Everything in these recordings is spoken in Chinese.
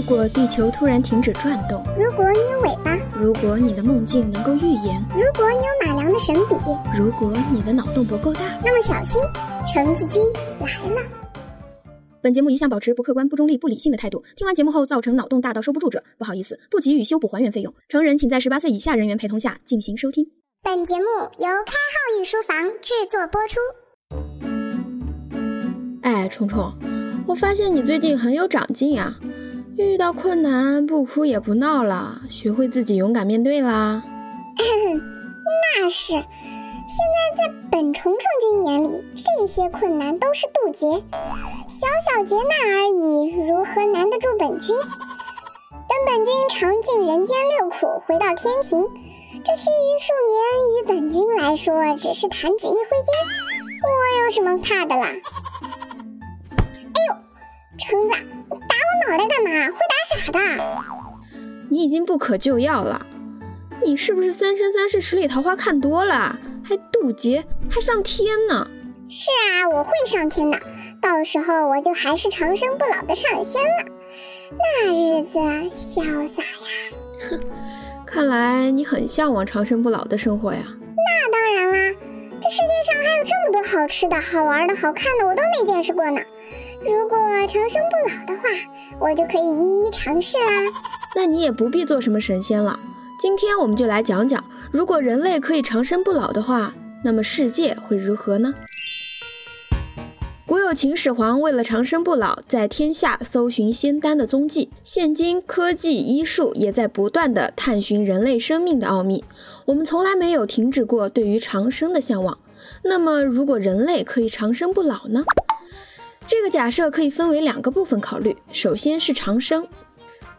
如果地球突然停止转动，如果你有尾巴，如果你的梦境能够预言，如果你有马良的神笔，如果你的脑洞不够大，那么小心，橙子君来了。本节目一向保持不客观、不中立、不理性的态度。听完节目后造成脑洞大到收不住者，不好意思，不给予修补还原费用。成人请在十八岁以下人员陪同下进行收听。本节目由开号御书房制作播出。哎，虫虫，我发现你最近很有长进呀。遇到困难不哭也不闹了，学会自己勇敢面对啦。那是，现在在本虫虫君眼里，这些困难都是渡劫，小小劫难而已，如何难得住本君？等本君尝尽人间六苦，回到天庭，这须臾数年于本君来说只是弹指一挥间，我有什么怕的啦？哎呦，橙子！脑袋干嘛？会打傻的！你已经不可救药了。你是不是《三生三世十里桃花》看多了？还渡劫，还上天呢？是啊，我会上天的。到时候我就还是长生不老的上仙了，那日子潇洒呀！哼，看来你很向往长生不老的生活呀。那当然啦，这世界上还有这么多好吃的、好玩的、好看的，我都没见识过呢。如果长生不老的话，我就可以一一尝试啦。那你也不必做什么神仙了。今天我们就来讲讲，如果人类可以长生不老的话，那么世界会如何呢？古有秦始皇为了长生不老，在天下搜寻仙丹的踪迹。现今科技医术也在不断的探寻人类生命的奥秘。我们从来没有停止过对于长生的向往。那么，如果人类可以长生不老呢？这个假设可以分为两个部分考虑。首先是长生，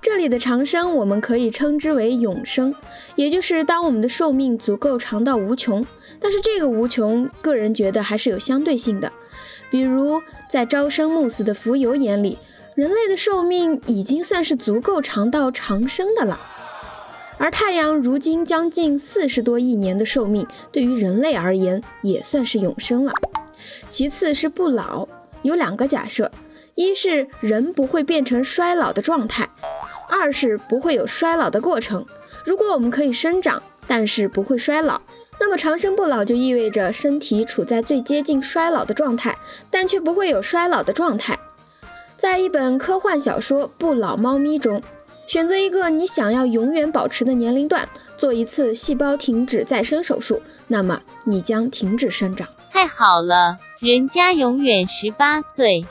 这里的长生我们可以称之为永生，也就是当我们的寿命足够长到无穷。但是这个无穷，个人觉得还是有相对性的。比如在朝生暮死的蜉蝣眼里，人类的寿命已经算是足够长到长生的了。而太阳如今将近四十多亿年的寿命，对于人类而言也算是永生了。其次是不老。有两个假设，一是人不会变成衰老的状态，二是不会有衰老的过程。如果我们可以生长，但是不会衰老，那么长生不老就意味着身体处在最接近衰老的状态，但却不会有衰老的状态。在一本科幻小说《不老猫咪》中，选择一个你想要永远保持的年龄段，做一次细胞停止再生手术，那么你将停止生长。太好了。人家永远十八岁。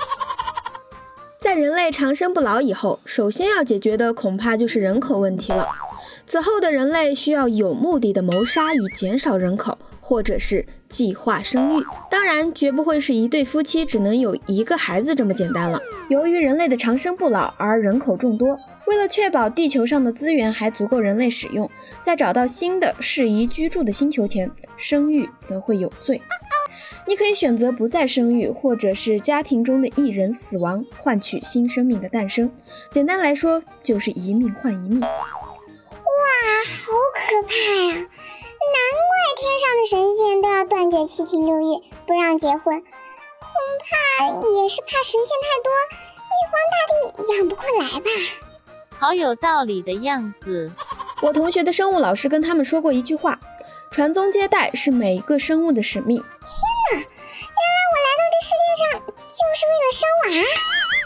在人类长生不老以后，首先要解决的恐怕就是人口问题了。此后的人类需要有目的的谋杀以减少人口，或者是计划生育。当然，绝不会是一对夫妻只能有一个孩子这么简单了。由于人类的长生不老而人口众多，为了确保地球上的资源还足够人类使用，在找到新的适宜居住的星球前，生育则会有罪。你可以选择不再生育，或者是家庭中的一人死亡，换取新生命的诞生。简单来说，就是一命换一命。哇，好可怕呀！难怪天上的神仙都要断绝七情六欲，不让结婚。恐怕也是怕神仙太多，玉皇大帝养不过来吧？好有道理的样子。我同学的生物老师跟他们说过一句话。传宗接代是每一个生物的使命。天哪，原来我来到这世界上就是为了生娃？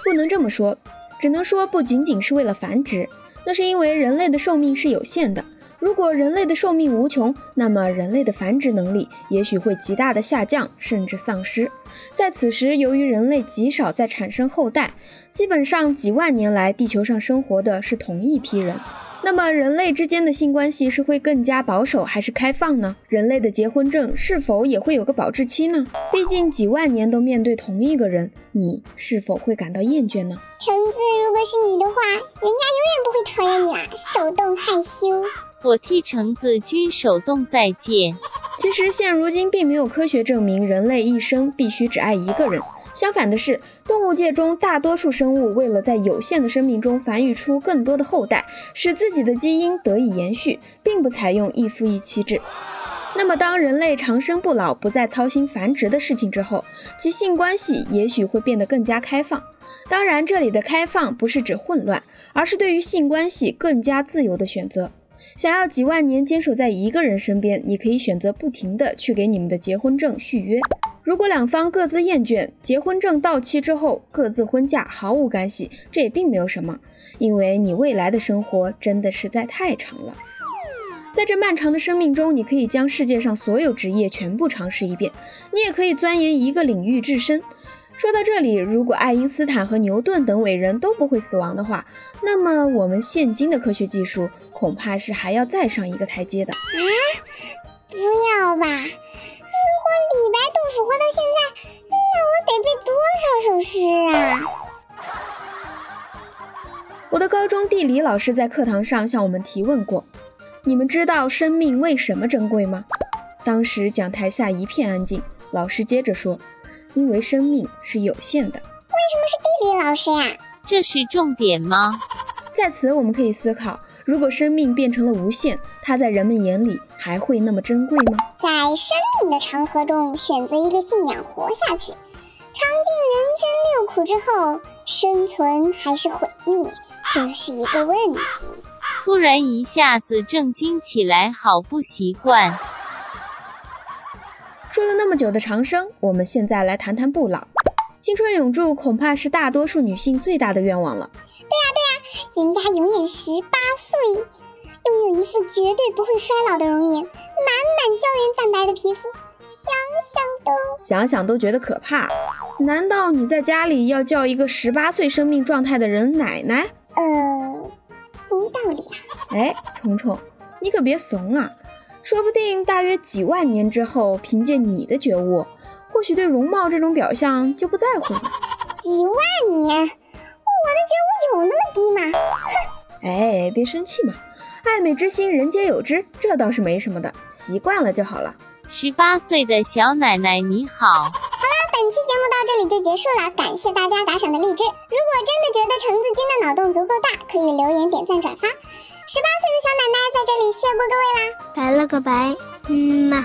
不能这么说，只能说不仅仅是为了繁殖。那是因为人类的寿命是有限的。如果人类的寿命无穷，那么人类的繁殖能力也许会极大的下降，甚至丧失。在此时，由于人类极少在产生后代，基本上几万年来地球上生活的是同一批人。那么人类之间的性关系是会更加保守还是开放呢？人类的结婚证是否也会有个保质期呢？毕竟几万年都面对同一个人，你是否会感到厌倦呢？橙子，如果是你的话，人家永远不会讨厌你啊！手动害羞，我替橙子君手动再见。其实现如今并没有科学证明人类一生必须只爱一个人。相反的是，动物界中大多数生物为了在有限的生命中繁育出更多的后代，使自己的基因得以延续，并不采用一夫一妻制。那么，当人类长生不老，不再操心繁殖的事情之后，其性关系也许会变得更加开放。当然，这里的开放不是指混乱，而是对于性关系更加自由的选择。想要几万年坚守在一个人身边，你可以选择不停的去给你们的结婚证续约。如果两方各自厌倦，结婚证到期之后各自婚嫁，毫无干系，这也并没有什么，因为你未来的生活真的实在太长了。在这漫长的生命中，你可以将世界上所有职业全部尝试一遍，你也可以钻研一个领域至深。说到这里，如果爱因斯坦和牛顿等伟人都不会死亡的话，那么我们现今的科学技术恐怕是还要再上一个台阶的。啊，不要吧！如果李白、杜甫活到现在，那我得背多少首诗啊！我的高中地理老师在课堂上向我们提问过：你们知道生命为什么珍贵吗？当时讲台下一片安静。老师接着说。因为生命是有限的，为什么是地理老师呀？这是重点吗？在此，我们可以思考：如果生命变成了无限，它在人们眼里还会那么珍贵吗？在生命的长河中选择一个信仰活下去，尝尽人生六苦之后，生存还是毁灭，这是一个问题。突然一下子正经起来，好不习惯。说了那么久的长生，我们现在来谈谈不老。青春永驻恐怕是大多数女性最大的愿望了。对呀对呀，人家永远十八岁，拥有一副绝对不会衰老的容颜，满满胶原蛋白的皮肤，想想都想想都觉得可怕。难道你在家里要叫一个十八岁生命状态的人奶奶？呃，无道理啊。哎，虫虫，你可别怂啊！说不定大约几万年之后，凭借你的觉悟，或许对容貌这种表象就不在乎了。几万年，我的觉悟有那么低吗？哼！哎，别生气嘛，爱美之心人皆有之，这倒是没什么的，习惯了就好了。十八岁的小奶奶你好。好啦，本期节目到这里就结束了，感谢大家打赏的荔枝。如果真的觉得橙子君的脑洞足够大，可以留言、点赞、转发。十八岁的小奶奶在这里谢过各位啦，拜了个拜，嗯嘛。